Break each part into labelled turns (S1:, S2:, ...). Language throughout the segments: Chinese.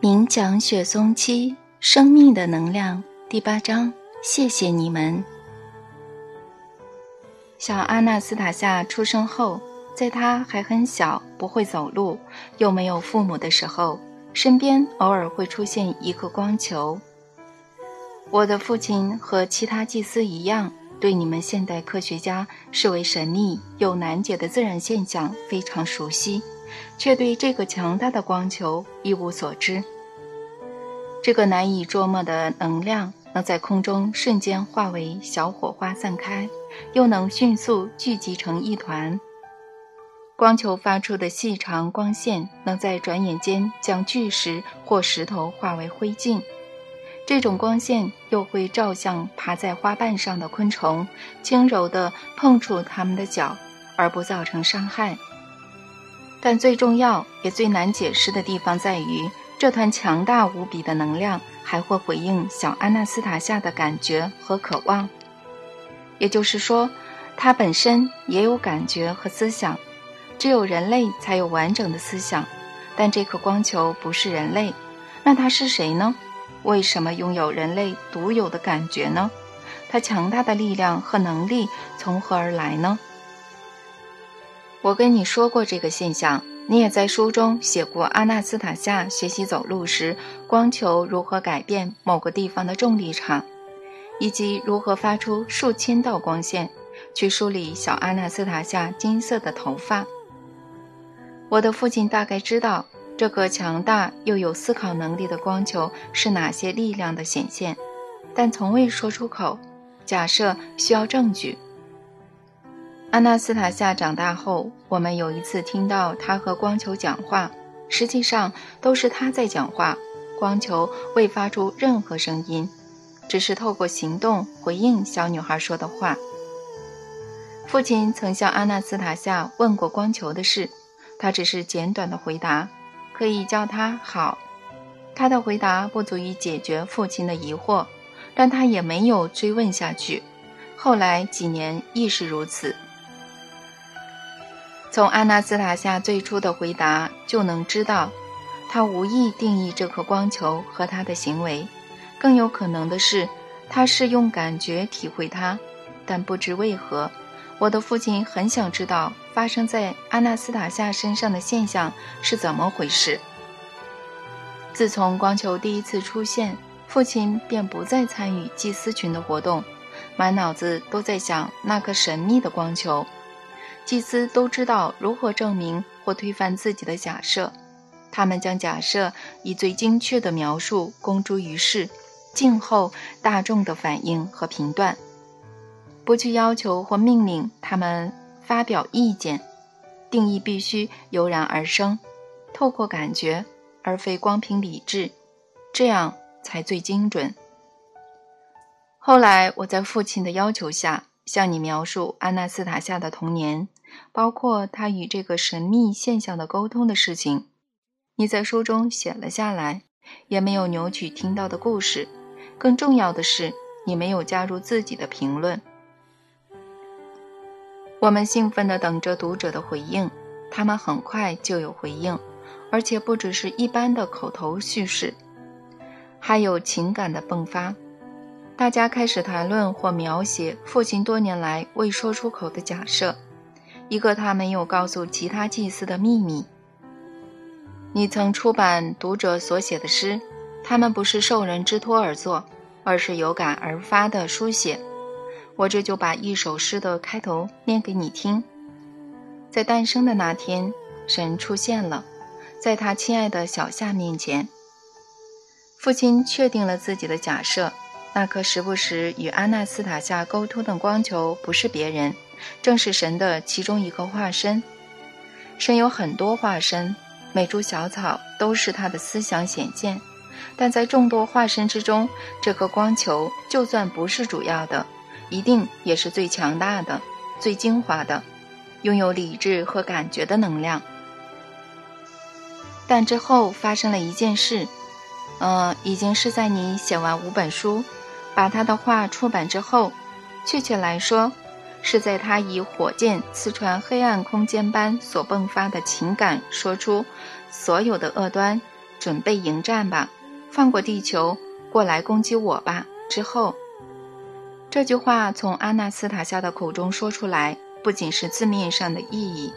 S1: 冥讲雪松七生命的能量第八章，谢谢你们。小阿纳斯塔夏出生后，在他还很小、不会走路、又没有父母的时候，身边偶尔会出现一个光球。我的父亲和其他祭司一样，对你们现代科学家视为神秘又难解的自然现象非常熟悉。却对这个强大的光球一无所知。这个难以捉摸的能量能在空中瞬间化为小火花散开，又能迅速聚集成一团。光球发出的细长光线能在转眼间将巨石或石头化为灰烬。这种光线又会照向爬在花瓣上的昆虫，轻柔地碰触它们的脚，而不造成伤害。但最重要也最难解释的地方在于，这团强大无比的能量还会回应小安纳斯塔夏的感觉和渴望。也就是说，它本身也有感觉和思想，只有人类才有完整的思想。但这颗光球不是人类，那它是谁呢？为什么拥有人类独有的感觉呢？它强大的力量和能力从何而来呢？我跟你说过这个现象，你也在书中写过阿纳斯塔夏学习走路时，光球如何改变某个地方的重力场，以及如何发出数千道光线去梳理小阿纳斯塔夏金色的头发。我的父亲大概知道这个强大又有思考能力的光球是哪些力量的显现，但从未说出口。假设需要证据。阿纳斯塔夏长大后，我们有一次听到他和光球讲话，实际上都是他在讲话，光球未发出任何声音，只是透过行动回应小女孩说的话。父亲曾向阿纳斯塔夏问过光球的事，他只是简短的回答：“可以叫他好。”他的回答不足以解决父亲的疑惑，但他也没有追问下去。后来几年亦是如此。从阿纳斯塔夏最初的回答就能知道，他无意定义这颗光球和他的行为。更有可能的是，他是用感觉体会它，但不知为何，我的父亲很想知道发生在阿纳斯塔夏身上的现象是怎么回事。自从光球第一次出现，父亲便不再参与祭司群的活动，满脑子都在想那颗神秘的光球。祭司都知道如何证明或推翻自己的假设，他们将假设以最精确的描述公诸于世，静候大众的反应和评断，不去要求或命令他们发表意见。定义必须油然而生，透过感觉，而非光凭理智，这样才最精准。后来，我在父亲的要求下，向你描述安娜斯塔夏的童年。包括他与这个神秘现象的沟通的事情，你在书中写了下来，也没有扭曲听到的故事。更重要的是，你没有加入自己的评论。我们兴奋地等着读者的回应，他们很快就有回应，而且不只是一般的口头叙事，还有情感的迸发。大家开始谈论或描写父亲多年来未说出口的假设。一个他没有告诉其他祭司的秘密。你曾出版读者所写的诗，他们不是受人之托而作，而是有感而发的书写。我这就把一首诗的开头念给你听。在诞生的那天，神出现了，在他亲爱的小夏面前。父亲确定了自己的假设：那颗时不时与阿纳斯塔夏沟通的光球不是别人。正是神的其中一个化身。神有很多化身，每株小草都是他的思想显现。但在众多化身之中，这颗光球就算不是主要的，一定也是最强大的、最精华的，拥有理智和感觉的能量。但之后发生了一件事，呃，已经是在你写完五本书，把他的画出版之后。确切来说。是在他以火箭刺穿黑暗空间般所迸发的情感，说出所有的恶端准备迎战吧，放过地球，过来攻击我吧。”之后，这句话从阿纳斯塔夏的口中说出来，不仅是字面上的意义，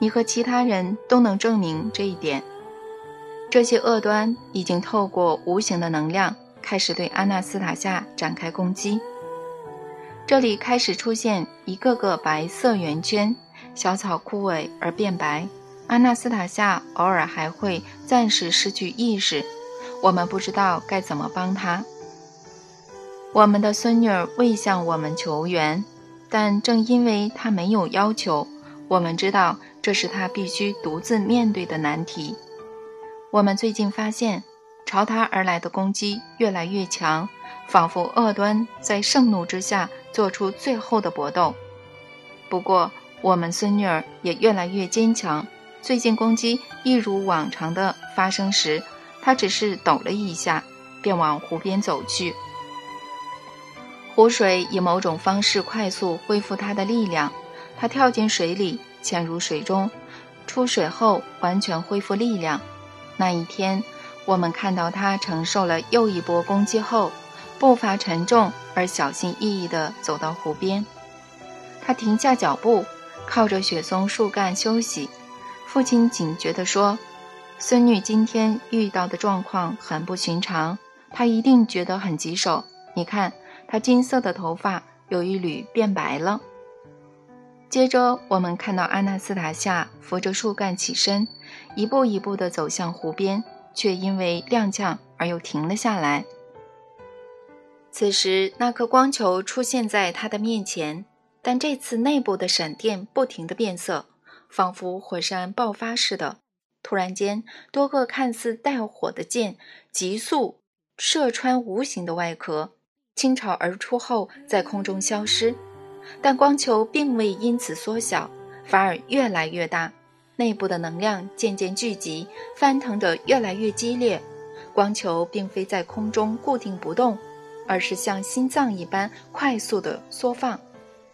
S1: 你和其他人都能证明这一点。这些恶端已经透过无形的能量开始对阿纳斯塔夏展开攻击。这里开始出现一个个白色圆圈，小草枯萎而变白。阿纳斯塔夏偶尔还会暂时失去意识，我们不知道该怎么帮他。我们的孙女儿未向我们求援，但正因为她没有要求，我们知道这是她必须独自面对的难题。我们最近发现，朝他而来的攻击越来越强，仿佛恶端在盛怒之下做出最后的搏斗。不过，我们孙女儿也越来越坚强。最近攻击一如往常的发生时，她只是抖了一下，便往湖边走去。湖水以某种方式快速恢复她的力量，她跳进水里，潜入水中，出水后完全恢复力量。那一天，我们看到他承受了又一波攻击后，步伐沉重而小心翼翼地走到湖边。他停下脚步，靠着雪松树干休息。父亲警觉地说：“孙女今天遇到的状况很不寻常，她一定觉得很棘手。你看，她金色的头发有一缕变白了。”接着，我们看到阿纳斯塔夏扶着树干起身，一步一步地走向湖边，却因为踉跄而又停了下来。此时，那颗光球出现在他的面前，但这次内部的闪电不停地变色，仿佛火山爆发似的。突然间，多个看似带火的箭急速射穿无形的外壳，倾巢而出后在空中消失。但光球并未因此缩小，反而越来越大，内部的能量渐渐聚集，翻腾着越来越激烈。光球并非在空中固定不动，而是像心脏一般快速的缩放。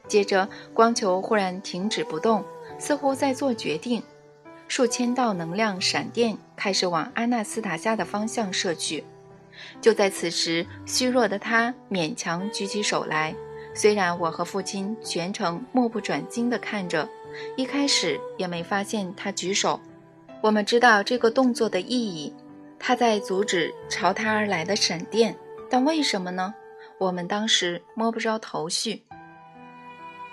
S1: 接着，光球忽然停止不动，似乎在做决定。数千道能量闪电开始往阿纳斯塔夏的方向射去。就在此时，虚弱的他勉强举起手来。虽然我和父亲全程目不转睛地看着，一开始也没发现他举手。我们知道这个动作的意义，他在阻止朝他而来的闪电。但为什么呢？我们当时摸不着头绪。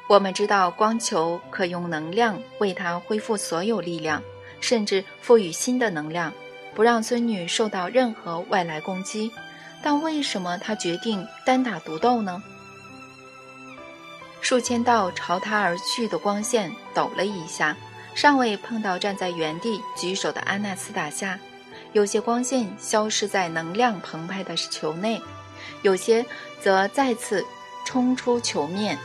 S1: 我们知道光球可用能量为他恢复所有力量，甚至赋予新的能量，不让孙女受到任何外来攻击。但为什么他决定单打独斗呢？数千道朝他而去的光线抖了一下，尚未碰到站在原地举手的安娜斯塔夏。有些光线消失在能量澎湃的球内，有些则再次冲出球面，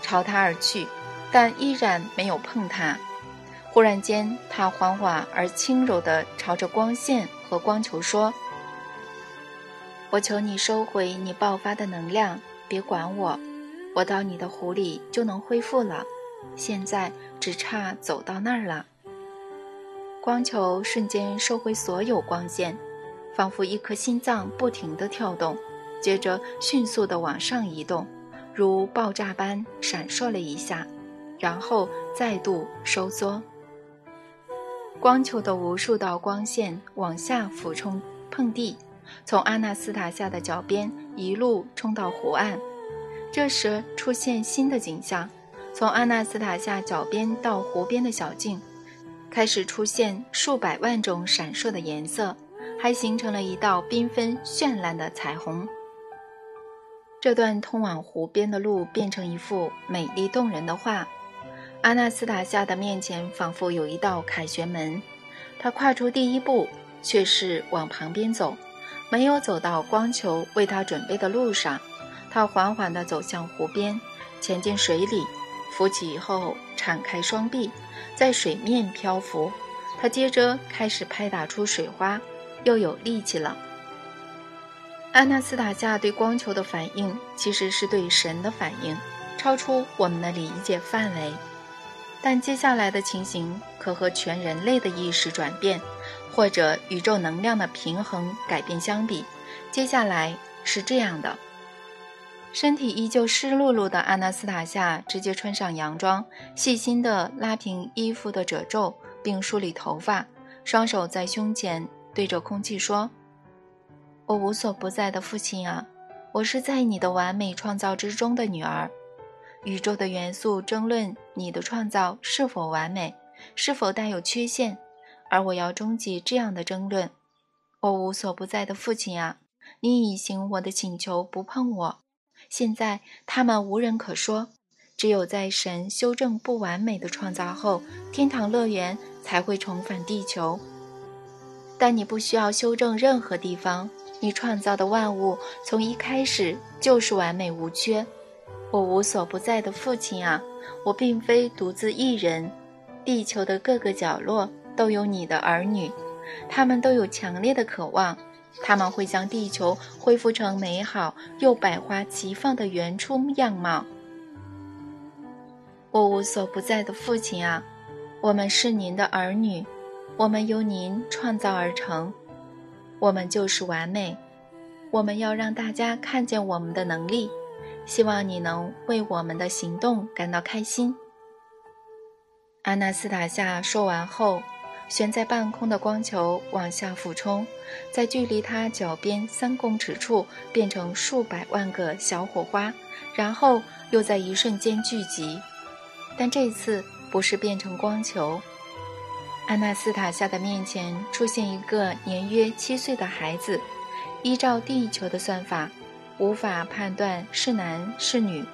S1: 朝他而去，但依然没有碰他。忽然间，他缓缓而轻柔地朝着光线和光球说：“我求你收回你爆发的能量，别管我。”我到你的湖里就能恢复了，现在只差走到那儿了。光球瞬间收回所有光线，仿佛一颗心脏不停地跳动，接着迅速地往上移动，如爆炸般闪烁了一下，然后再度收缩。光球的无数道光线往下俯冲碰地，从阿纳斯塔夏的脚边一路冲到湖岸。这时出现新的景象，从阿纳斯塔夏脚边到湖边的小径，开始出现数百万种闪烁的颜色，还形成了一道缤纷绚烂的彩虹。这段通往湖边的路变成一幅美丽动人的画。阿纳斯塔夏的面前仿佛有一道凯旋门，他跨出第一步，却是往旁边走，没有走到光球为他准备的路上。他缓缓地走向湖边，潜进水里，浮起以后敞开双臂，在水面漂浮。他接着开始拍打出水花，又有力气了。阿纳斯塔夏对光球的反应，其实是对神的反应，超出我们的理解范围。但接下来的情形可和全人类的意识转变，或者宇宙能量的平衡改变相比，接下来是这样的：身体依旧湿漉漉的阿纳斯塔夏直接穿上洋装，细心地拉平衣服的褶皱，并梳理头发，双手在胸前对着空气说：“我无所不在的父亲啊，我是在你的完美创造之中的女儿。宇宙的元素争论你的创造是否完美，是否带有缺陷。”而我要终结这样的争论。我无所不在的父亲啊，你已行我的请求，不碰我。现在他们无人可说，只有在神修正不完美的创造后，天堂乐园才会重返地球。但你不需要修正任何地方，你创造的万物从一开始就是完美无缺。我无所不在的父亲啊，我并非独自一人，地球的各个角落。都有你的儿女，他们都有强烈的渴望，他们会将地球恢复成美好又百花齐放的原初样貌。我无所不在的父亲啊，我们是您的儿女，我们由您创造而成，我们就是完美，我们要让大家看见我们的能力，希望你能为我们的行动感到开心。阿纳斯塔夏说完后。悬在半空的光球往下俯冲，在距离他脚边三公尺处变成数百万个小火花，然后又在一瞬间聚集。但这次不是变成光球。安娜斯塔夏的面前出现一个年约七岁的孩子，依照地球的算法，无法判断是男是女。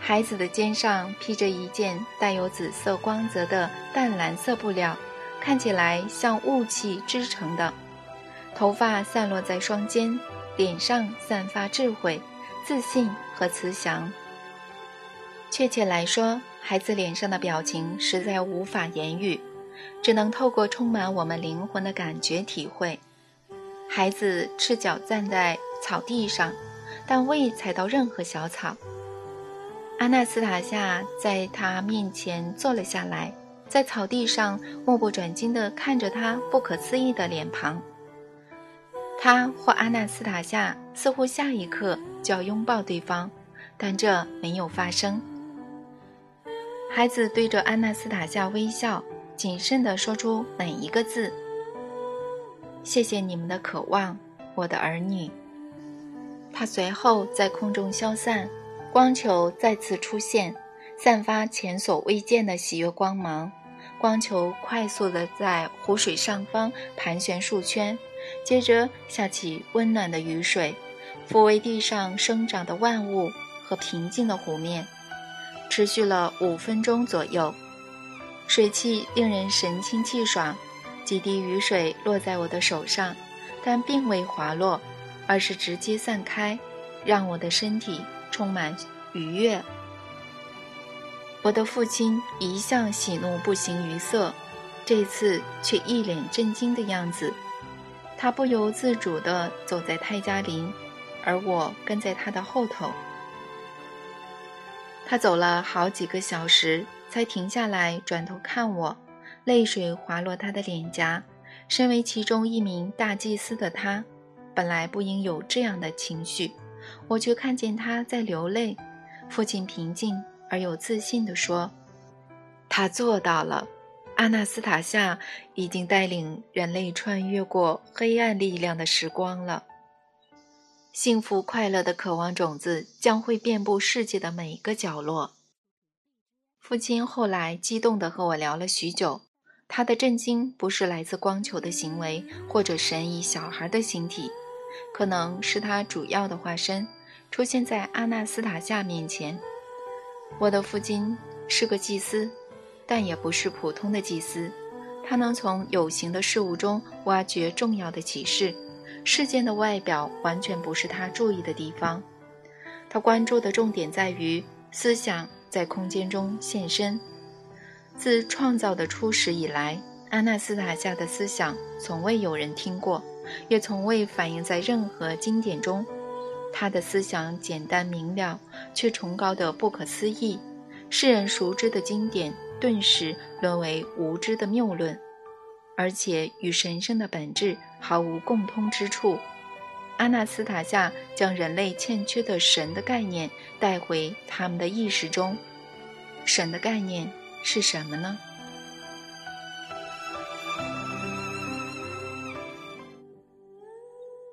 S1: 孩子的肩上披着一件带有紫色光泽的淡蓝色布料。看起来像雾气织成的，头发散落在双肩，脸上散发智慧、自信和慈祥。确切来说，孩子脸上的表情实在无法言语，只能透过充满我们灵魂的感觉体会。孩子赤脚站在草地上，但未踩到任何小草。阿纳斯塔夏在他面前坐了下来。在草地上目不转睛地看着他不可思议的脸庞，他或阿纳斯塔夏似乎下一刻就要拥抱对方，但这没有发生。孩子对着阿纳斯塔夏微笑，谨慎地说出每一个字：“谢谢你们的渴望，我的儿女。”他随后在空中消散，光球再次出现，散发前所未见的喜悦光芒。光球快速地在湖水上方盘旋数圈，接着下起温暖的雨水，抚慰地上生长的万物和平静的湖面。持续了五分钟左右，水汽令人神清气爽。几滴雨水落在我的手上，但并未滑落，而是直接散开，让我的身体充满愉悦。我的父亲一向喜怒不形于色，这次却一脸震惊的样子。他不由自主地走在泰加林，而我跟在他的后头。他走了好几个小时，才停下来转头看我，泪水滑落他的脸颊。身为其中一名大祭司的他，本来不应有这样的情绪，我却看见他在流泪。父亲平静。而有自信地说：“他做到了。阿纳斯塔夏已经带领人类穿越过黑暗力量的时光了。幸福快乐的渴望种子将会遍布世界的每一个角落。”父亲后来激动地和我聊了许久，他的震惊不是来自光球的行为或者神以小孩的形体，可能是他主要的化身出现在阿纳斯塔夏面前。我的父亲是个祭司，但也不是普通的祭司。他能从有形的事物中挖掘重要的启示。事件的外表完全不是他注意的地方。他关注的重点在于思想在空间中现身。自创造的初始以来，阿纳斯塔夏的思想从未有人听过，也从未反映在任何经典中。他的思想简单明了，却崇高的不可思议。世人熟知的经典，顿时沦为无知的谬论。而且与神圣的本质毫无共通之处。阿纳斯塔夏将人类欠缺的神的概念带回他们的意识中。神的概念是什么呢？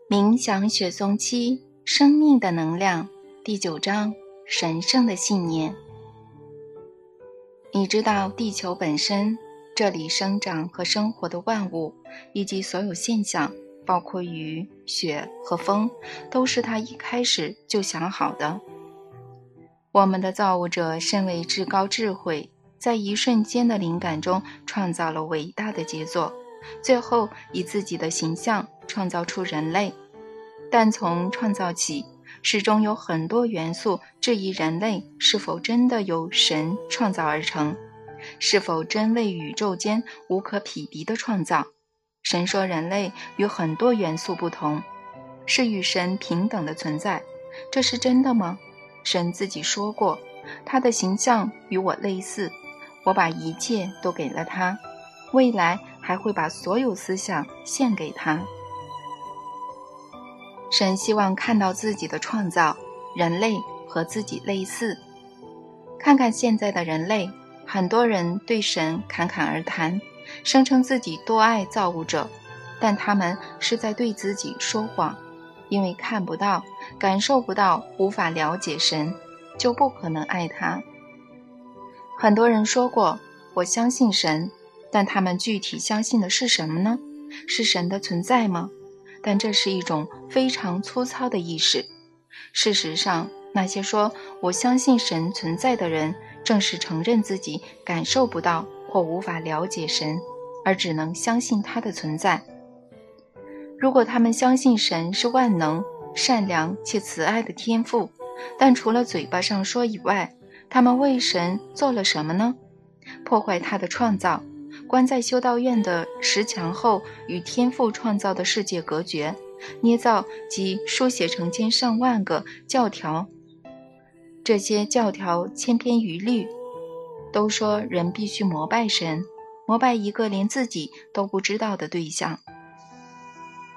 S1: 冥想雪松七生命的能量第九章神圣的信念。你知道地球本身，这里生长和生活的万物以及所有现象。包括雨、雪和风，都是他一开始就想好的。我们的造物者身为至高智慧，在一瞬间的灵感中创造了伟大的杰作，最后以自己的形象创造出人类。但从创造起，始终有很多元素质疑人类是否真的由神创造而成，是否真为宇宙间无可匹敌的创造。神说：“人类与很多元素不同，是与神平等的存在，这是真的吗？”神自己说过：“他的形象与我类似，我把一切都给了他，未来还会把所有思想献给他。”神希望看到自己的创造，人类和自己类似。看看现在的人类，很多人对神侃侃而谈。声称自己多爱造物者，但他们是在对自己说谎，因为看不到、感受不到、无法了解神，就不可能爱他。很多人说过我相信神，但他们具体相信的是什么呢？是神的存在吗？但这是一种非常粗糙的意识。事实上，那些说我相信神存在的人，正是承认自己感受不到。或无法了解神，而只能相信他的存在。如果他们相信神是万能、善良且慈爱的天赋，但除了嘴巴上说以外，他们为神做了什么呢？破坏他的创造，关在修道院的石墙后，与天赋创造的世界隔绝，捏造及书写成千上万个教条，这些教条千篇一律。都说人必须膜拜神，膜拜一个连自己都不知道的对象。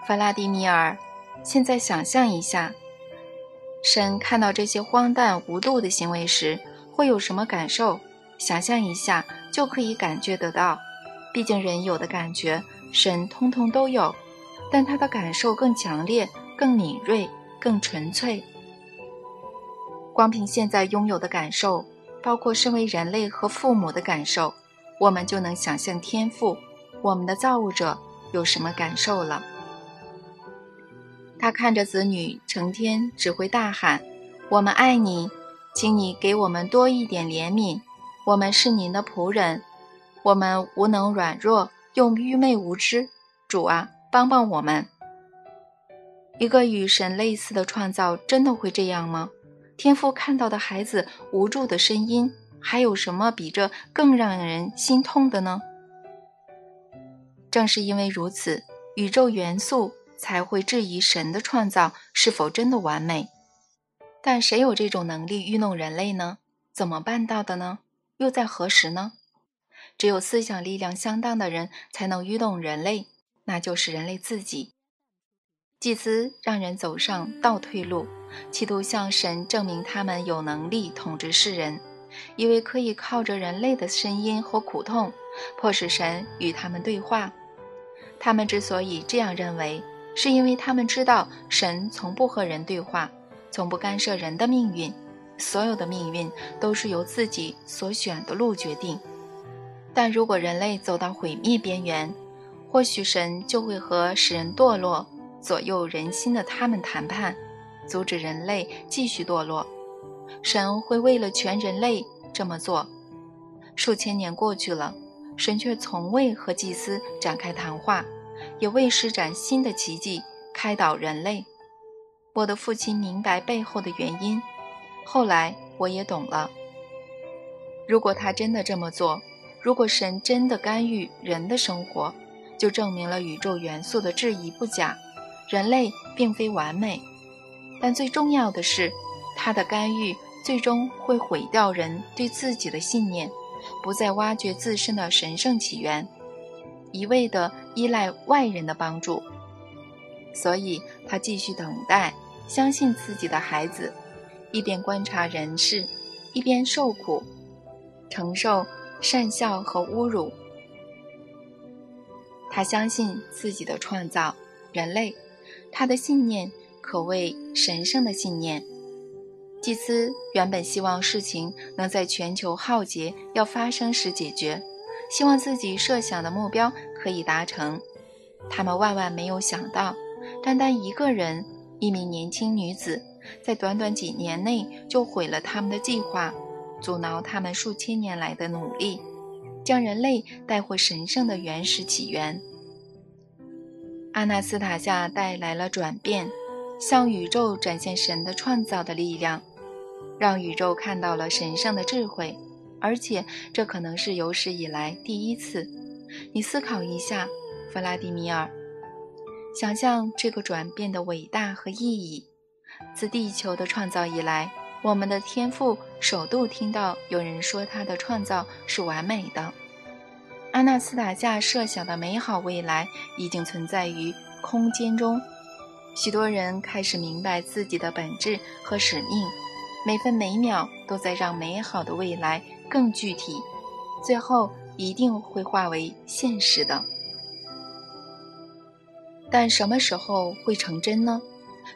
S1: 弗拉迪米尔，现在想象一下，神看到这些荒诞无度的行为时会有什么感受？想象一下就可以感觉得到。毕竟人有的感觉，神通通都有，但他的感受更强烈、更敏锐、更纯粹。光凭现在拥有的感受。包括身为人类和父母的感受，我们就能想象天赋，我们的造物者有什么感受了。他看着子女成天只会大喊：“我们爱你，请你给我们多一点怜悯。我们是您的仆人，我们无能软弱又愚昧无知，主啊，帮帮我们。”一个与神类似的创造，真的会这样吗？天父看到的孩子无助的声音，还有什么比这更让人心痛的呢？正是因为如此，宇宙元素才会质疑神的创造是否真的完美。但谁有这种能力愚弄人类呢？怎么办到的呢？又在何时呢？只有思想力量相当的人才能愚弄人类，那就是人类自己。祭司让人走上倒退路。企图向神证明他们有能力统治世人，以为可以靠着人类的声音和苦痛，迫使神与他们对话。他们之所以这样认为，是因为他们知道神从不和人对话，从不干涉人的命运，所有的命运都是由自己所选的路决定。但如果人类走到毁灭边缘，或许神就会和使人堕落、左右人心的他们谈判。阻止人类继续堕落，神会为了全人类这么做。数千年过去了，神却从未和祭司展开谈话，也未施展新的奇迹开导人类。我的父亲明白背后的原因，后来我也懂了。如果他真的这么做，如果神真的干预人的生活，就证明了宇宙元素的质疑不假，人类并非完美。但最重要的是，他的干预最终会毁掉人对自己的信念，不再挖掘自身的神圣起源。一味地依赖外人的帮助，所以他继续等待，相信自己的孩子，一边观察人事，一边受苦，承受善笑和侮辱。他相信自己的创造，人类，他的信念可谓神圣的信念。祭司原本希望事情能在全球浩劫要发生时解决，希望自己设想的目标可以达成。他们万万没有想到，单单一个人，一名年轻女子，在短短几年内就毁了他们的计划，阻挠他们数千年来的努力，将人类带回神圣的原始起源。阿纳斯塔夏带来了转变，向宇宙展现神的创造的力量。让宇宙看到了神圣的智慧，而且这可能是有史以来第一次。你思考一下，弗拉迪米尔，想象这个转变的伟大和意义。自地球的创造以来，我们的天赋首度听到有人说他的创造是完美的。阿纳斯塔夏设想的美好未来已经存在于空间中，许多人开始明白自己的本质和使命。每分每秒都在让美好的未来更具体，最后一定会化为现实的。但什么时候会成真呢？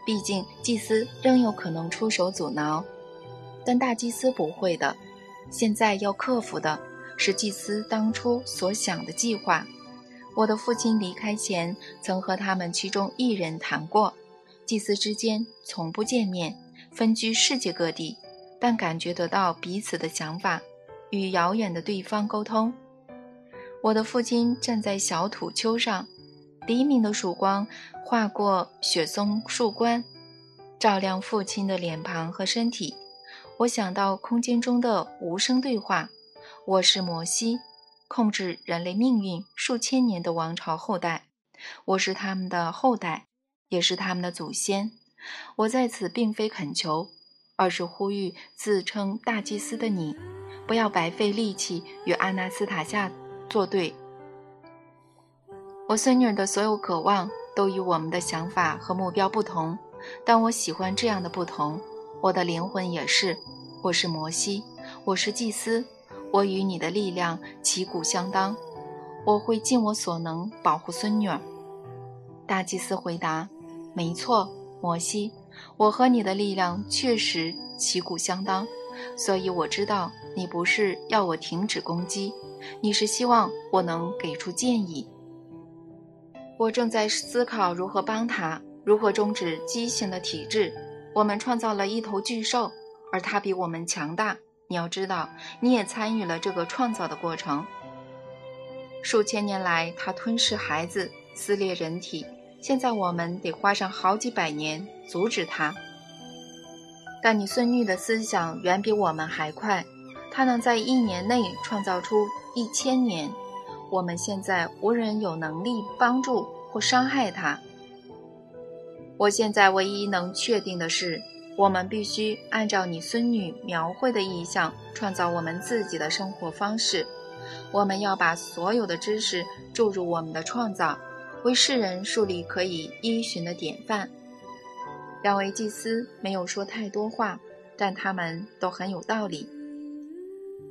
S1: 毕竟祭司仍有可能出手阻挠，但大祭司不会的。现在要克服的是祭司当初所想的计划。我的父亲离开前曾和他们其中一人谈过，祭司之间从不见面。分居世界各地，但感觉得到彼此的想法，与遥远的对方沟通。我的父亲站在小土丘上，黎明的曙光划过雪松树冠，照亮父亲的脸庞和身体。我想到空间中的无声对话：“我是摩西，控制人类命运数千年的王朝后代，我是他们的后代，也是他们的祖先。”我在此并非恳求，而是呼吁自称大祭司的你，不要白费力气与阿纳斯塔夏作对。我孙女的所有渴望都与我们的想法和目标不同，但我喜欢这样的不同。我的灵魂也是，我是摩西，我是祭司，我与你的力量旗鼓相当。我会尽我所能保护孙女儿。大祭司回答：“没错。”摩西，我和你的力量确实旗鼓相当，所以我知道你不是要我停止攻击，你是希望我能给出建议。我正在思考如何帮他，如何终止畸形的体质。我们创造了一头巨兽，而它比我们强大。你要知道，你也参与了这个创造的过程。数千年来，它吞噬孩子，撕裂人体。现在我们得花上好几百年阻止它，但你孙女的思想远比我们还快，她能在一年内创造出一千年。我们现在无人有能力帮助或伤害她。我现在唯一能确定的是，我们必须按照你孙女描绘的意象创造我们自己的生活方式。我们要把所有的知识注入我们的创造。为世人树立可以依循的典范。两位祭司没有说太多话，但他们都很有道理。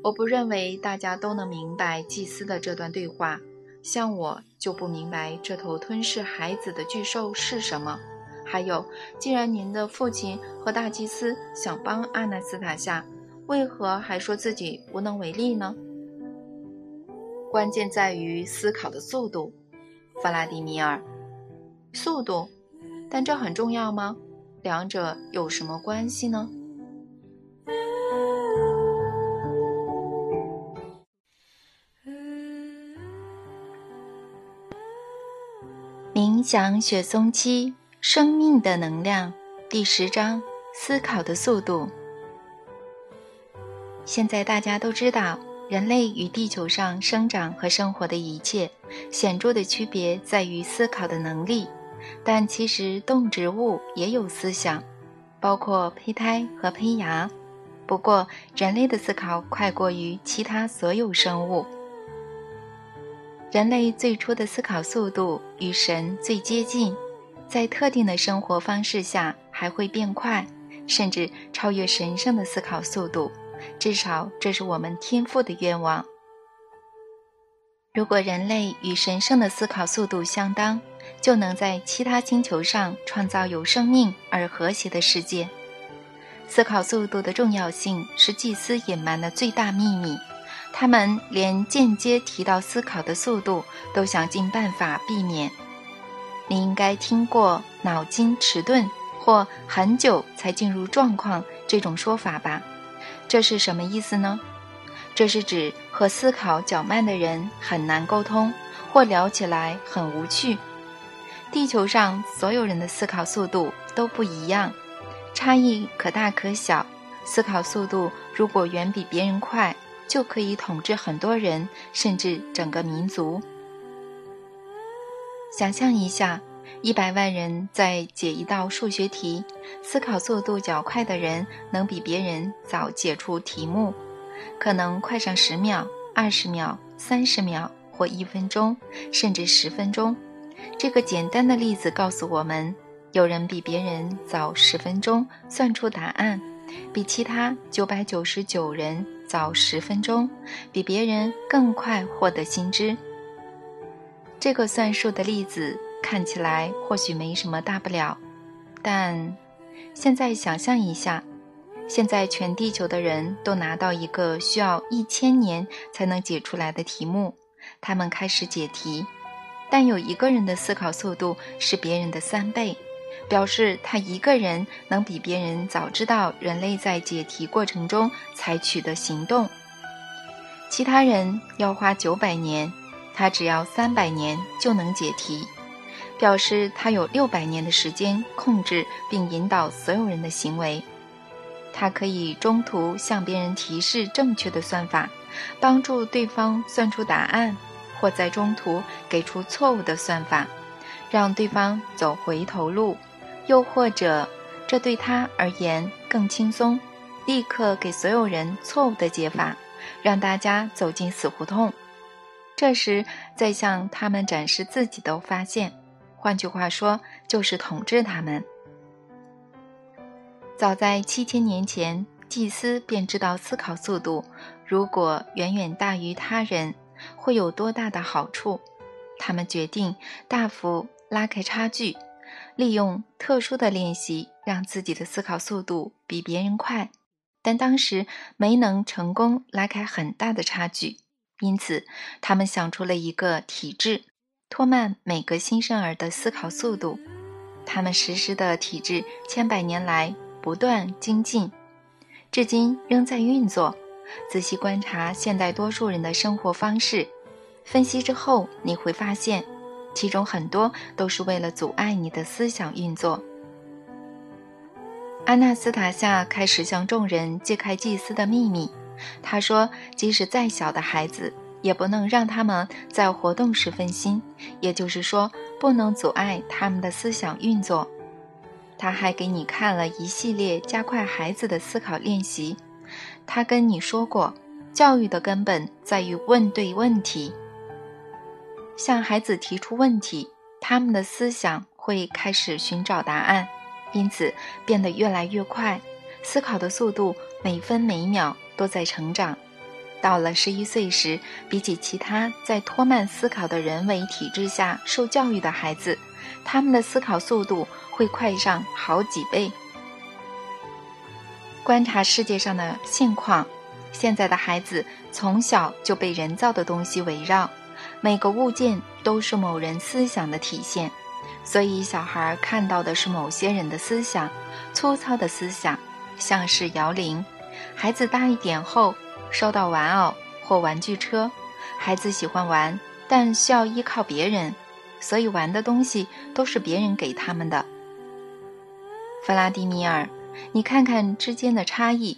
S1: 我不认为大家都能明白祭司的这段对话，像我就不明白这头吞噬孩子的巨兽是什么。还有，既然您的父亲和大祭司想帮阿纳斯塔夏，为何还说自己无能为力呢？关键在于思考的速度。弗拉迪米尔，速度，但这很重要吗？两者有什么关系呢？冥想雪松七生命的能量第十章思考的速度。现在大家都知道。人类与地球上生长和生活的一切，显著的区别在于思考的能力。但其实动植物也有思想，包括胚胎和胚芽。不过，人类的思考快过于其他所有生物。人类最初的思考速度与神最接近，在特定的生活方式下还会变快，甚至超越神圣的思考速度。至少这是我们天赋的愿望。如果人类与神圣的思考速度相当，就能在其他星球上创造有生命而和谐的世界。思考速度的重要性是祭司隐瞒的最大秘密。他们连间接提到思考的速度都想尽办法避免。你应该听过“脑筋迟钝”或“很久才进入状况”这种说法吧？这是什么意思呢？这是指和思考较慢的人很难沟通，或聊起来很无趣。地球上所有人的思考速度都不一样，差异可大可小。思考速度如果远比别人快，就可以统治很多人，甚至整个民族。想象一下，一百万人在解一道数学题，思考速度较快的人能比别人早解出题目，可能快上十秒、二十秒、三十秒或一分钟，甚至十分钟。这个简单的例子告诉我们，有人比别人早十分钟算出答案，比其他九百九十九人。早十分钟，比别人更快获得新知。这个算术的例子看起来或许没什么大不了，但现在想象一下，现在全地球的人都拿到一个需要一千年才能解出来的题目，他们开始解题，但有一个人的思考速度是别人的三倍。表示他一个人能比别人早知道人类在解题过程中采取的行动，其他人要花九百年，他只要三百年就能解题，表示他有六百年的时间控制并引导所有人的行为。他可以中途向别人提示正确的算法，帮助对方算出答案，或在中途给出错误的算法，让对方走回头路。又或者，这对他而言更轻松，立刻给所有人错误的解法，让大家走进死胡同。这时再向他们展示自己的发现，换句话说，就是统治他们。早在七千年前，祭司便知道思考速度如果远远大于他人，会有多大的好处。他们决定大幅拉开差距。利用特殊的练习，让自己的思考速度比别人快，但当时没能成功拉开很大的差距。因此，他们想出了一个体制，拖慢每个新生儿的思考速度。他们实施的体制千百年来不断精进，至今仍在运作。仔细观察现代多数人的生活方式，分析之后，你会发现。其中很多都是为了阻碍你的思想运作。安娜斯塔夏开始向众人揭开祭司的秘密。他说：“即使再小的孩子，也不能让他们在活动时分心，也就是说，不能阻碍他们的思想运作。”他还给你看了一系列加快孩子的思考练习。他跟你说过，教育的根本在于问对问题。向孩子提出问题，他们的思想会开始寻找答案，因此变得越来越快，思考的速度每分每秒都在成长。到了十一岁时，比起其他在拖慢思考的人为体制下受教育的孩子，他们的思考速度会快上好几倍。观察世界上的现况，现在的孩子从小就被人造的东西围绕。每个物件都是某人思想的体现，所以小孩看到的是某些人的思想，粗糙的思想，像是摇铃。孩子大一点后，收到玩偶或玩具车，孩子喜欢玩，但需要依靠别人，所以玩的东西都是别人给他们的。弗拉迪米尔，你看看之间的差异：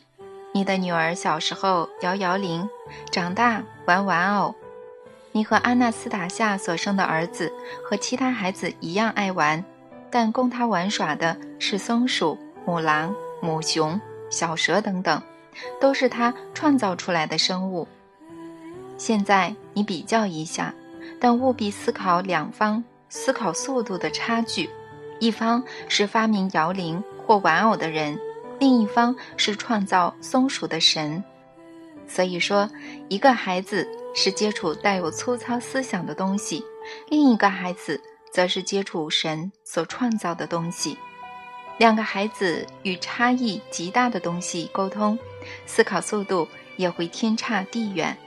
S1: 你的女儿小时候摇摇铃，长大玩玩偶。你和阿纳斯塔夏所生的儿子和其他孩子一样爱玩，但供他玩耍的是松鼠、母狼、母熊、小蛇等等，都是他创造出来的生物。现在你比较一下，但务必思考两方思考速度的差距：一方是发明摇铃或玩偶的人，另一方是创造松鼠的神。所以说，一个孩子是接触带有粗糙思想的东西，另一个孩子则是接触神所创造的东西。两个孩子与差异极大的东西沟通，思考速度也会天差地远。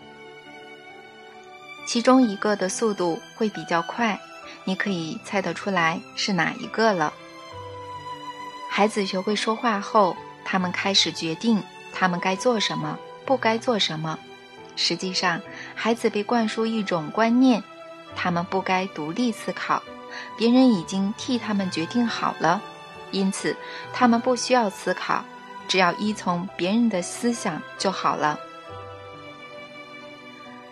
S1: 其中一个的速度会比较快，你可以猜得出来是哪一个了。孩子学会说话后，他们开始决定他们该做什么，不该做什么。实际上，孩子被灌输一种观念：他们不该独立思考，别人已经替他们决定好了。因此，他们不需要思考，只要依从别人的思想就好了。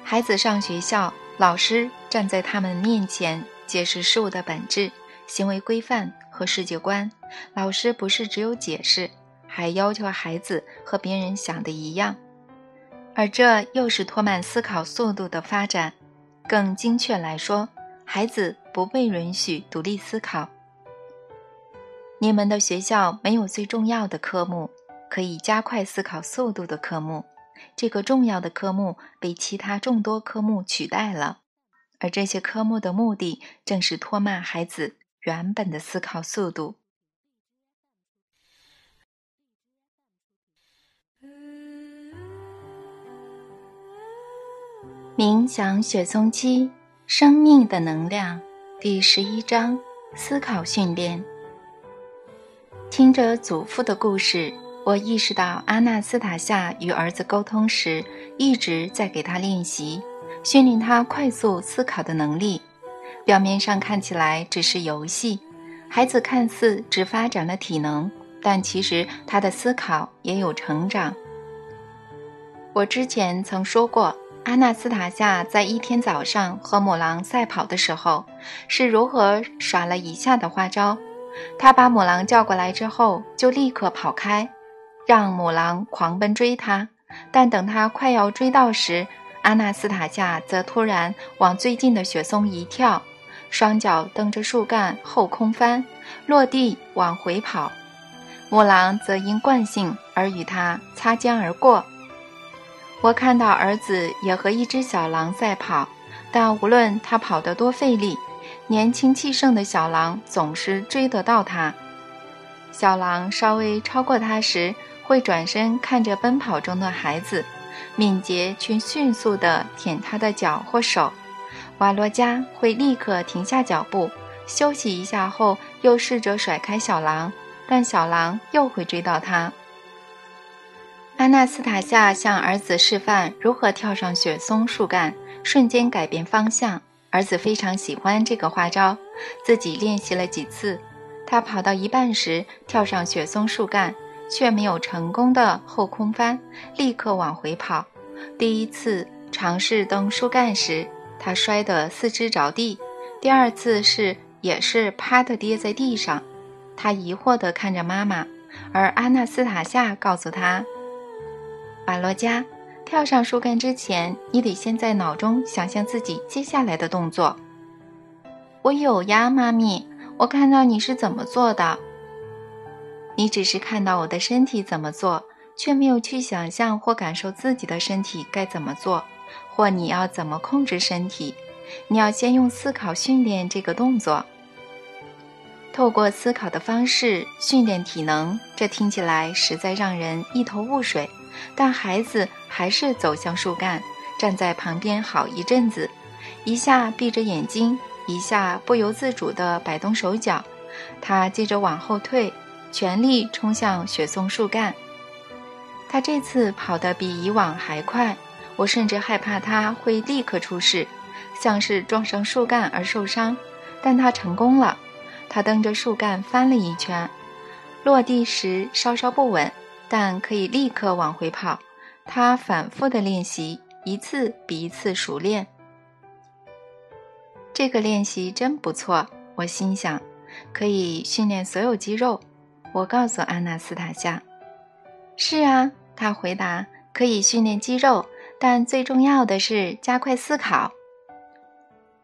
S1: 孩子上学校，老师站在他们面前解释事物的本质、行为规范和世界观。老师不是只有解释，还要求孩子和别人想的一样，而这又是拖慢思考速度的发展。更精确来说，孩子不被允许独立思考。你们的学校没有最重要的科目，可以加快思考速度的科目。这个重要的科目被其他众多科目取代了，而这些科目的目的正是拖慢孩子原本的思考速度。冥想雪松鸡生命的能量第十一章思考训练。听着祖父的故事，我意识到阿纳斯塔夏与儿子沟通时一直在给他练习，训练他快速思考的能力。表面上看起来只是游戏，孩子看似只发展了体能，但其实他的思考也有成长。我之前曾说过，阿纳斯塔夏在一天早上和母狼赛跑的时候是如何耍了以下的花招。他把母狼叫过来之后，就立刻跑开，让母狼狂奔追他。但等他快要追到时，阿纳斯塔夏则突然往最近的雪松一跳，双脚蹬着树干后空翻，落地往回跑。母狼则因惯性而与他擦肩而过。我看到儿子也和一只小狼赛跑，但无论他跑得多费力。年轻气盛的小狼总是追得到它。小狼稍微超过它时，会转身看着奔跑中的孩子，敏捷却迅速地舔他的脚或手。瓦罗加会立刻停下脚步，休息一下后，又试着甩开小狼，但小狼又会追到他。阿纳斯塔夏向儿子示范如何跳上雪松树干，瞬间改变方向。儿子非常喜欢这个花招，自己练习了几次。他跑到一半时，跳上雪松树干，却没有成功的后空翻，立刻往回跑。第一次尝试蹬树干时，他摔得四肢着地；第二次是也是啪的跌在地上。他疑惑地看着妈妈，而阿纳斯塔夏告诉他：“瓦罗加。”跳上树干之前，你得先在脑中想象自己接下来的动作。我有呀，妈咪，我看到你是怎么做的。你只是看到我的身体怎么做，却没有去想象或感受自己的身体该怎么做，或你要怎么控制身体。你要先用思考训练这个动作，透过思考的方式训练体能。这听起来实在让人一头雾水。但孩子还是走向树干，站在旁边好一阵子，一下闭着眼睛，一下不由自主地摆动手脚。他接着往后退，全力冲向雪松树干。他这次跑得比以往还快，我甚至害怕他会立刻出事，像是撞上树干而受伤。但他成功了，他蹬着树干翻了一圈，落地时稍稍不稳。但可以立刻往回跑。他反复的练习，一次比一次熟练。这个练习真不错，我心想，可以训练所有肌肉。我告诉阿纳斯塔夏：“是啊。”他回答：“可以训练肌肉，但最重要的是加快思考。”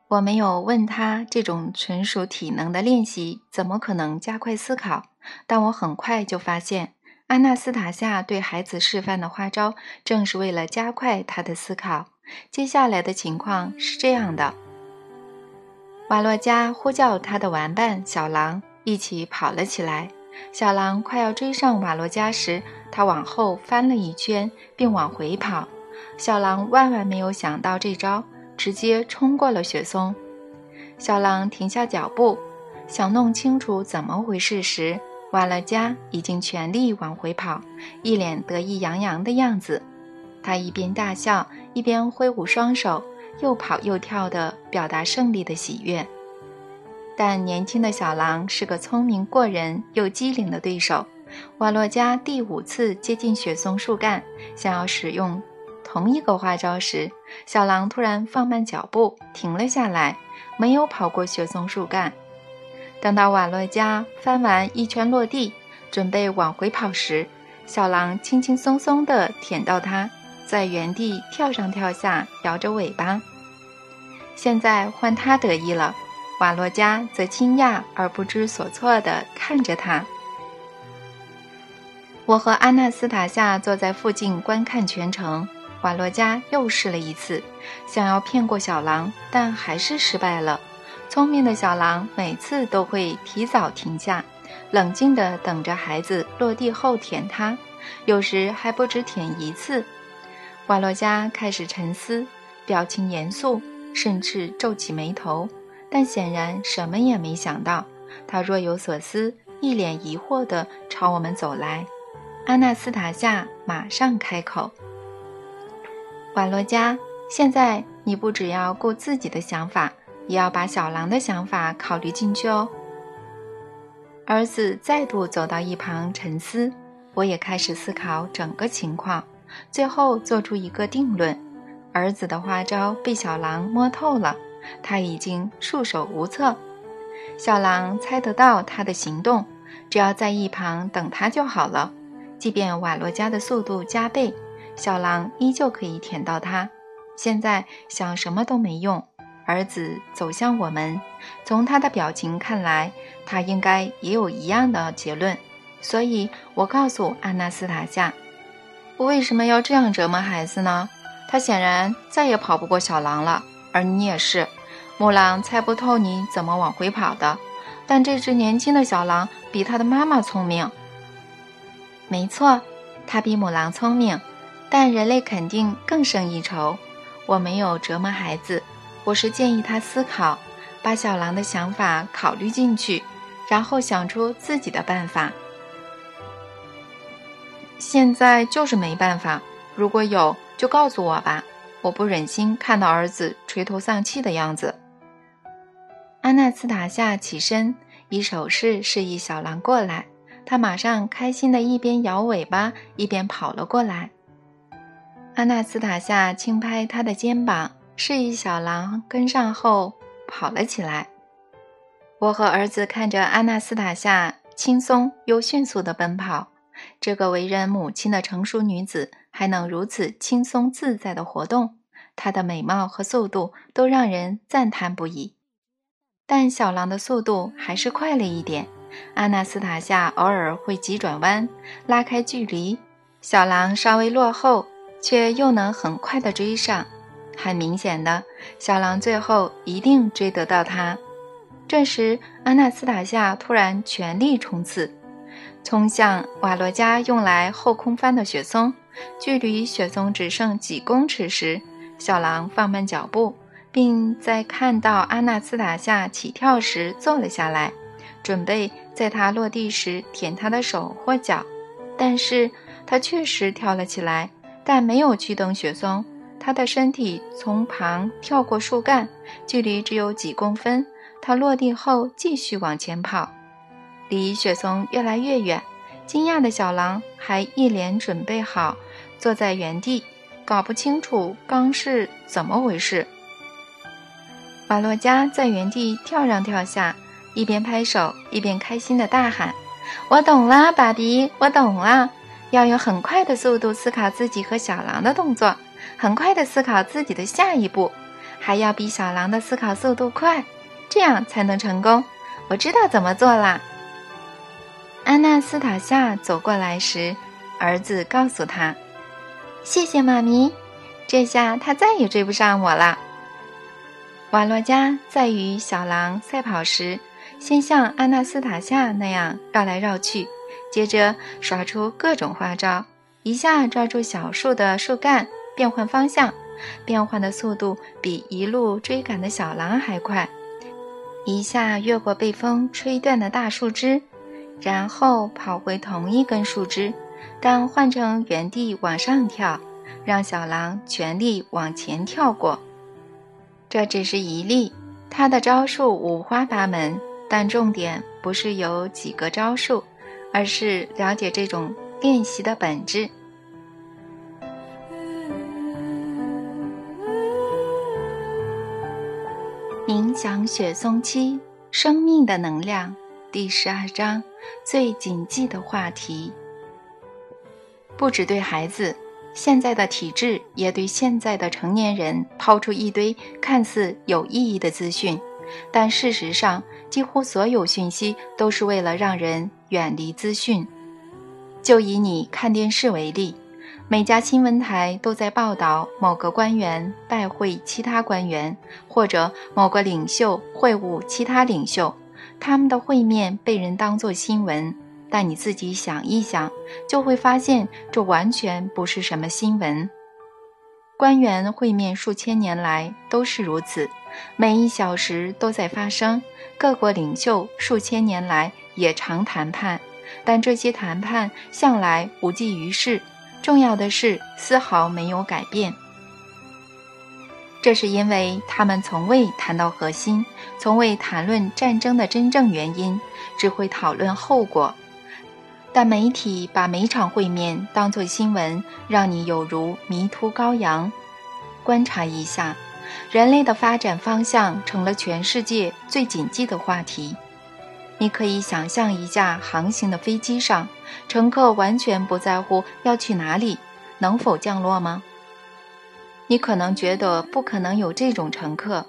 S1: 我没有问他这种纯属体能的练习怎么可能加快思考，但我很快就发现，安娜斯塔夏对孩子示范的花招正是为了加快他的思考。接下来的情况是这样的：瓦洛加呼叫他的玩伴小狼，一起跑了起来。小狼快要追上瓦洛加时，他往后翻了一圈，并往回跑。小狼万万没有想到这招，直接冲过了雪松。小狼停下脚步，想弄清楚怎么回事时，瓦洛加已经全力往回跑，一脸得意洋洋的样子。他一边大笑，一边挥舞双手，又跑又跳地表达胜利的喜悦。但年轻的小狼是个聪明过人又机灵的对手。瓦洛加第五次接近雪松树干，想要使用同一个花招时，小狼突然放慢脚步，停了下来，没有跑过雪松树干。等到瓦洛加翻完一圈落地，准备往回跑时，小狼轻轻松松地舔到它，在原地跳上跳下，摇着尾巴。现在换他得意了。瓦洛加则惊讶而不知所措地看着他。我和阿纳斯塔夏坐在附近观看全程。瓦洛加又试了一次，想要骗过小狼，但还是失败了。聪明的小狼每次都会提早停下，冷静地等着孩子落地后舔它，有时还不止舔一次。瓦洛加开始沉思，表情严肃，甚至皱起眉头。但显然什么也没想到，他若有所思，一脸疑惑地朝我们走来。阿纳斯塔夏马上开口：“瓦洛加，现在你不只要顾自己的想法，也要把小狼的想法考虑进去哦。”儿子再度走到一旁沉思，我也开始思考整个情况，最后做出一个定论：儿子的花招被小狼摸透了。他已经束手无策，小狼猜得到他的行动，只要在一旁等他就好了。即便瓦洛加的速度加倍，小狼依旧可以舔到他。现在想什么都没用。儿子走向我们，从他的表情看来，他应该也有一样的结论。所以我告诉阿纳斯塔夏：“我为什么要这样折磨孩子呢？他显然再也跑不过小狼了。”而你也是，母狼猜不透你怎么往回跑的，但这只年轻的小狼比它的妈妈聪明。没错，它比母狼聪明，但人类肯定更胜一筹。我没有折磨孩子，我是建议他思考，把小狼的想法考虑进去，然后想出自己的办法。现在就是没办法，如果有就告诉我吧。我不忍心看到儿子垂头丧气的样子。阿纳斯塔夏起身，以手势示意小狼过来。他马上开心的一边摇尾巴，一边跑了过来。阿纳斯塔夏轻拍他的肩膀，示意小狼跟上后跑了起来。我和儿子看着阿纳斯塔夏轻松又迅速的奔跑，这个为人母亲的成熟女子。还能如此轻松自在的活动，她的美貌和速度都让人赞叹不已。但小狼的速度还是快了一点。阿纳斯塔夏偶尔会急转弯，拉开距离；小狼稍微落后，却又能很快地追上。很明显的，小狼最后一定追得到他。这时，阿纳斯塔夏突然全力冲刺，冲向瓦罗加用来后空翻的雪松。距离雪松只剩几公尺时，小狼放慢脚步，并在看到阿纳斯塔夏起跳时坐了下来，准备在他落地时舔他的手或脚。但是，他确实跳了起来，但没有去蹬雪松。他的身体从旁跳过树干，距离只有几公分。他落地后继续往前跑，离雪松越来越远。惊讶的小狼还一脸准备好，坐在原地，搞不清楚刚是怎么回事。瓦洛加在原地跳上跳下，一边拍手一边开心地大喊：“我懂了，爸比，我懂了！要用很快的速度思考自己和小狼的动作，很快地思考自己的下一步。还要比小狼的思考速度快，这样才能成功。我知道怎么做啦。安娜斯塔夏走过来时，儿子告诉他：“谢谢妈咪，这下他再也追不上我了。”瓦洛加在与小狼赛跑时，先像安娜斯塔夏那样绕来绕去，接着耍出各种花招：一下抓住小树的树干，变换方向，变换的速度比一路追赶的小狼还快；一下越过被风吹断的大树枝。然后跑回同一根树枝，但换成原地往上跳，让小狼全力往前跳过。这只是一例，他的招数五花八门，但重点不是有几个招数，而是了解这种练习的本质。冥想雪松期，生命的能量。第十二章最谨记的话题，不只对孩子，现在的体制也对现在的成年人抛出一堆看似有意义的资讯，但事实上，几乎所有讯息都是为了让人远离资讯。就以你看电视为例，每家新闻台都在报道某个官员拜会其他官员，或者某个领袖会晤其他领袖。他们的会面被人当作新闻，但你自己想一想，就会发现这完全不是什么新闻。官员会面数千年来都是如此，每一小时都在发生。各国领袖数千年来也常谈判，但这些谈判向来无济于事。重要的是，丝毫没有改变。这是因为他们从未谈到核心，从未谈论战争的真正原因，只会讨论后果。但媒体把每场会面当作新闻，让你有如迷途羔羊。观察一下，人类的发展方向成了全世界最谨记的话题。你可以想象一架航行的飞机上，乘客完全不在乎要去哪里，能否降落吗？你可能觉得不可能有这种乘客，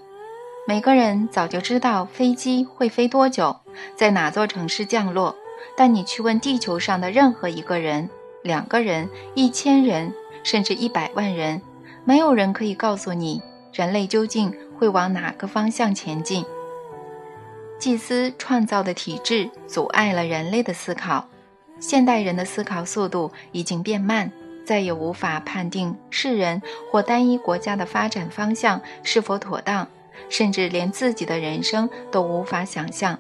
S1: 每个人早就知道飞机会飞多久，在哪座城市降落。但你去问地球上的任何一个人、两个人、一千人，甚至一百万人，没有人可以告诉你人类究竟会往哪个方向前进。祭司创造的体制阻碍了人类的思考，现代人的思考速度已经变慢。再也无法判定世人或单一国家的发展方向是否妥当，甚至连自己的人生都无法想象。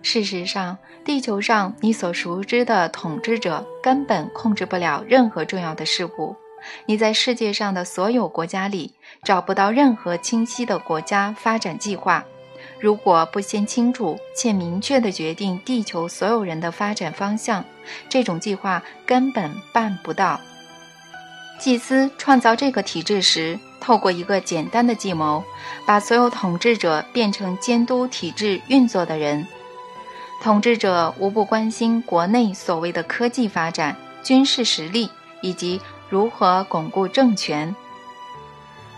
S1: 事实上，地球上你所熟知的统治者根本控制不了任何重要的事物。你在世界上的所有国家里找不到任何清晰的国家发展计划。如果不先清楚且明确地决定地球所有人的发展方向，这种计划根本办不到。祭司创造这个体制时，透过一个简单的计谋，把所有统治者变成监督体制运作的人。统治者无不关心国内所谓的科技发展、军事实力以及如何巩固政权。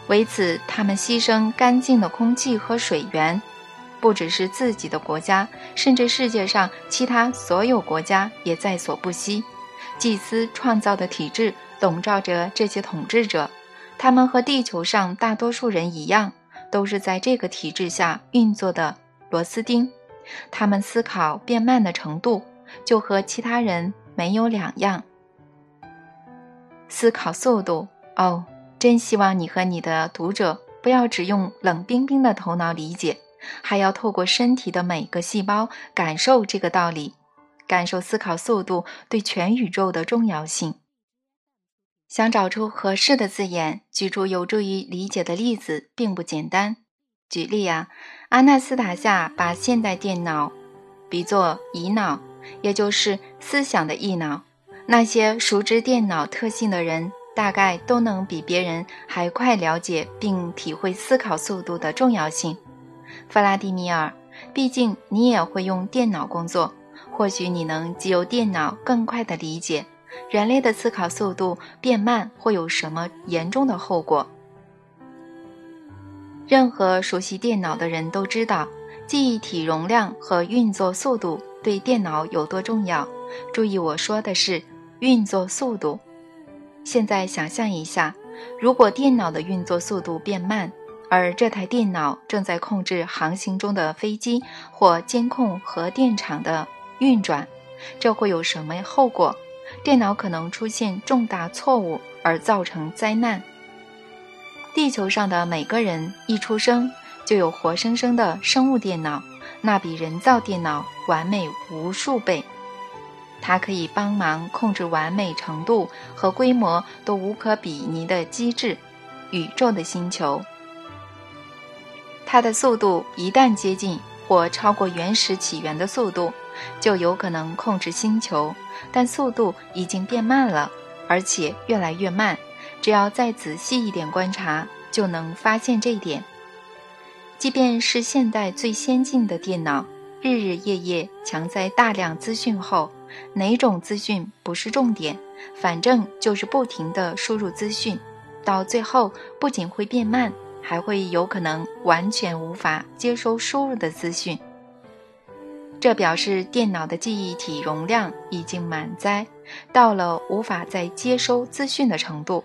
S1: 为此，他们牺牲干净的空气和水源。不只是自己的国家，甚至世界上其他所有国家也在所不惜。祭司创造的体制笼罩着这些统治者，他们和地球上大多数人一样，都是在这个体制下运作的螺丝钉。他们思考变慢的程度，就和其他人没有两样。思考速度哦，真希望你和你的读者不要只用冷冰冰的头脑理解。还要透过身体的每个细胞感受这个道理，感受思考速度对全宇宙的重要性。想找出合适的字眼，举出有助于理解的例子，并不简单。举例啊，阿纳斯塔夏把现代电脑比作乙脑，也就是思想的异脑。那些熟知电脑特性的人，大概都能比别人还快了解并体会思考速度的重要性。弗拉迪米尔，毕竟你也会用电脑工作，或许你能藉由电脑更快地理解人类的思考速度变慢会有什么严重的后果。任何熟悉电脑的人都知道，记忆体容量和运作速度对电脑有多重要。注意，我说的是运作速度。现在想象一下，如果电脑的运作速度变慢，而这台电脑正在控制航行中的飞机或监控核电厂的运转，这会有什么后果？电脑可能出现重大错误而造成灾难。地球上的每个人一出生就有活生生的生物电脑，那比人造电脑完美无数倍。它可以帮忙控制完美程度和规模都无可比拟的机制——宇宙的星球。它的速度一旦接近或超过原始起源的速度，就有可能控制星球。但速度已经变慢了，而且越来越慢。只要再仔细一点观察，就能发现这一点。即便是现代最先进的电脑，日日夜夜强在大量资讯后，哪种资讯不是重点？反正就是不停地输入资讯，到最后不仅会变慢，还会有可能完全无法接收输入的资讯。这表示电脑的记忆体容量已经满载，到了无法再接收资讯的程度。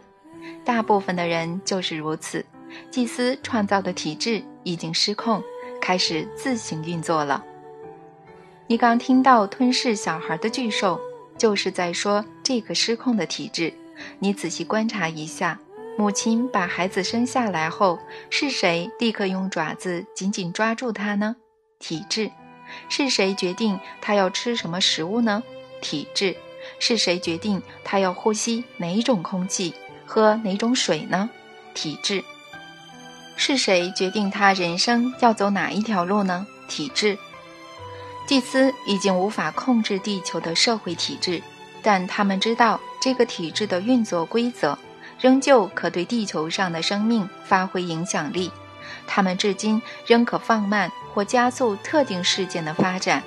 S1: 大部分的人就是如此。祭司创造的体制已经失控，开始自行运作了。你刚听到吞噬小孩的巨兽，就是在说这个失控的体制。你仔细观察一下，母亲把孩子生下来后，是谁立刻用爪子紧紧抓住他呢？体制。是谁决定他要吃什么食物呢？体制。是谁决定他要呼吸哪种空气？喝哪种水呢？体质。是谁决定他人生要走哪一条路呢？体质。祭司已经无法控制地球的社会体制，但他们知道这个体制的运作规则，仍旧可对地球上的生命发挥影响力。他们至今仍可放慢或加速特定事件的发展。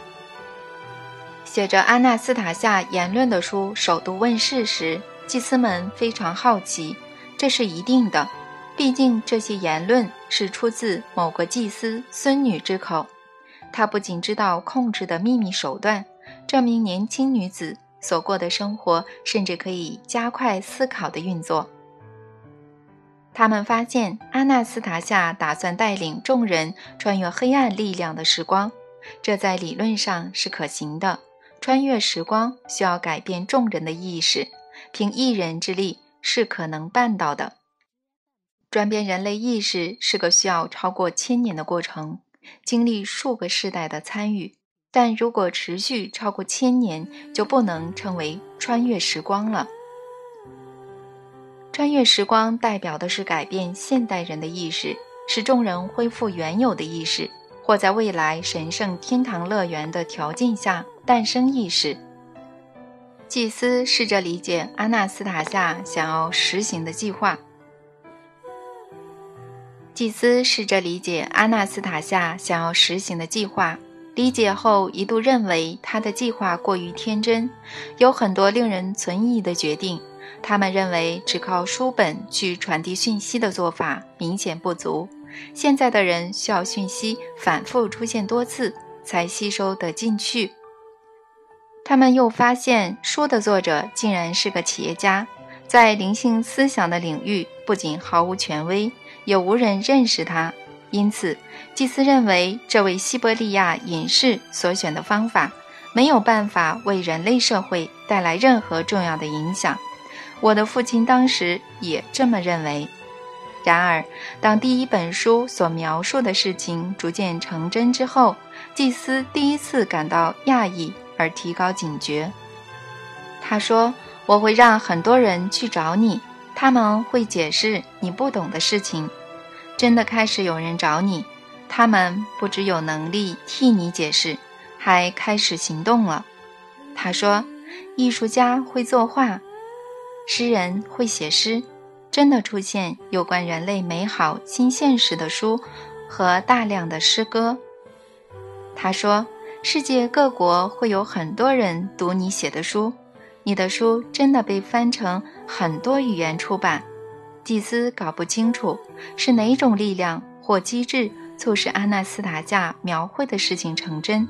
S1: 写着阿纳斯塔夏言论的书首度问世时。祭司们非常好奇，这是一定的，毕竟这些言论是出自某个祭司孙女之口。她不仅知道控制的秘密手段，这名年轻女子所过的生活甚至可以加快思考的运作。他们发现阿纳斯塔夏打算带领众人穿越黑暗力量的时光，这在理论上是可行的。穿越时光需要改变众人的意识。凭一人之力是可能办到的。转变人类意识是个需要超过千年的过程，经历数个世代的参与。但如果持续超过千年，就不能称为穿越时光了。穿越时光代表的是改变现代人的意识，使众人恢复原有的意识，或在未来神圣天堂乐园的条件下诞生意识。祭司试着理解阿纳斯塔夏想要实行的计划。祭司试着理解阿纳斯塔夏想要实行的计划，理解后一度认为他的计划过于天真，有很多令人存疑的决定。他们认为只靠书本去传递讯息的做法明显不足。现在的人需要讯息反复出现多次才吸收得进去。他们又发现，书的作者竟然是个企业家，在灵性思想的领域不仅毫无权威，也无人认识他。因此，祭司认为这位西伯利亚隐士所选的方法没有办法为人类社会带来任何重要的影响。我的父亲当时也这么认为。然而，当第一本书所描述的事情逐渐成真之后，祭司第一次感到讶异。而提高警觉。他说：“我会让很多人去找你，他们会解释你不懂的事情。真的开始有人找你，他们不只有能力替你解释，还开始行动了。”他说：“艺术家会作画，诗人会写诗，真的出现有关人类美好新现实的书和大量的诗歌。”他说。世界各国会有很多人读你写的书，你的书真的被翻成很多语言出版。祭司搞不清楚是哪种力量或机制，促使阿纳斯塔夏描绘的事情成真，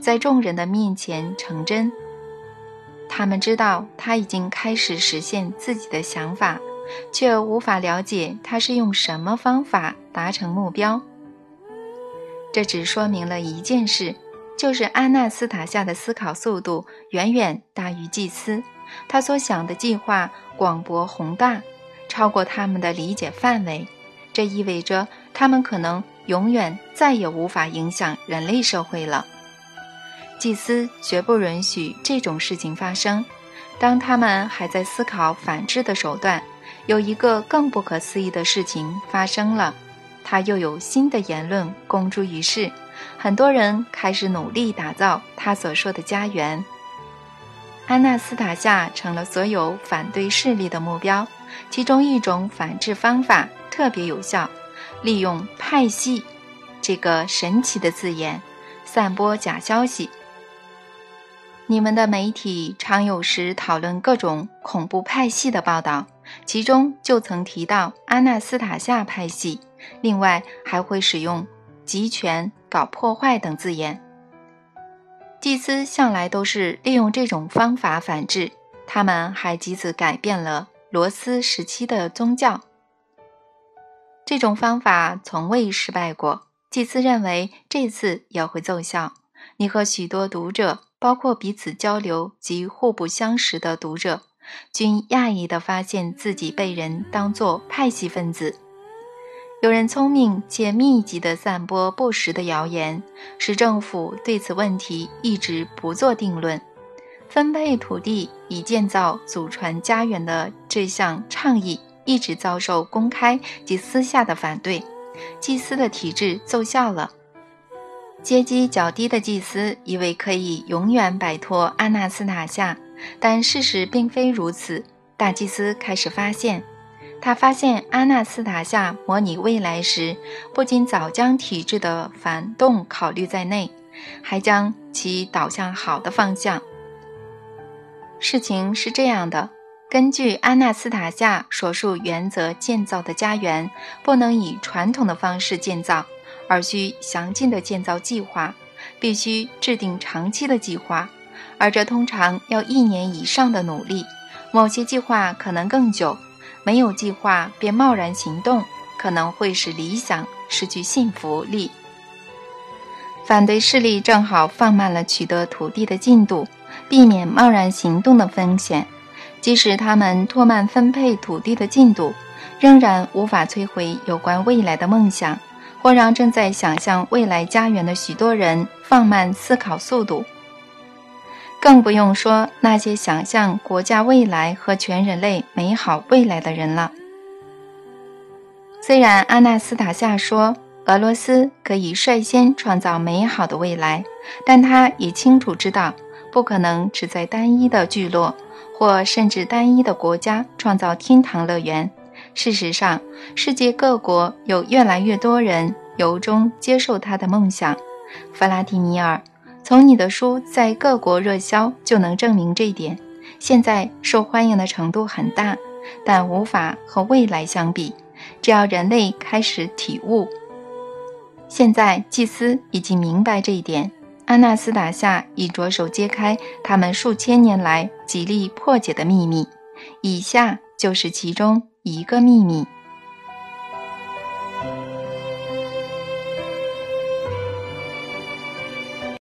S1: 在众人的面前成真。他们知道他已经开始实现自己的想法，却无法了解他是用什么方法达成目标。这只说明了一件事，就是阿纳斯塔夏的思考速度远远大于祭司，他所想的计划广博宏大，超过他们的理解范围。这意味着他们可能永远再也无法影响人类社会了。祭司绝不允许这种事情发生。当他们还在思考反制的手段，有一个更不可思议的事情发生了。他又有新的言论公诸于世，很多人开始努力打造他所说的家园。安纳斯塔夏成了所有反对势力的目标，其中一种反制方法特别有效，利用“派系”这个神奇的字眼，散播假消息。你们的媒体常有时讨论各种恐怖派系的报道，其中就曾提到阿纳斯塔夏派系。另外还会使用“集权”“搞破坏”等字眼。祭司向来都是利用这种方法反制，他们还藉此改变了罗斯时期的宗教。这种方法从未失败过。祭司认为这次也会奏效。你和许多读者，包括彼此交流及互不相识的读者，均讶异地发现自己被人当作派系分子。有人聪明且密集地散播不实的谣言，使政府对此问题一直不做定论。分配土地以建造祖传家园的这项倡议一直遭受公开及私下的反对。祭司的体制奏效了。阶级较低的祭司以为可以永远摆脱阿纳斯塔夏，但事实并非如此。大祭司开始发现。他发现阿纳斯塔夏模拟未来时，不仅早将体制的反动考虑在内，还将其导向好的方向。事情是这样的：根据阿纳斯塔夏所述原则建造的家园，不能以传统的方式建造，而需详尽的建造计划，必须制定长期的计划，而这通常要一年以上的努力，某些计划可能更久。没有计划便贸然行动，可能会使理想失去信服力。反对势力正好放慢了取得土地的进度，避免贸然行动的风险。即使他们拖慢分配土地的进度，仍然无法摧毁有关未来的梦想，或让正在想象未来家园的许多人放慢思考速度。更不用说那些想象国家未来和全人类美好未来的人了。虽然阿纳斯塔夏说俄罗斯可以率先创造美好的未来，但他也清楚知道，不可能只在单一的聚落或甚至单一的国家创造天堂乐园。事实上，世界各国有越来越多人由衷接受他的梦想。弗拉迪米尔。从你的书在各国热销就能证明这一点。现在受欢迎的程度很大，但无法和未来相比。只要人类开始体悟，现在祭司已经明白这一点。阿纳斯塔夏已着手揭开他们数千年来极力破解的秘密。以下就是其中一个秘密。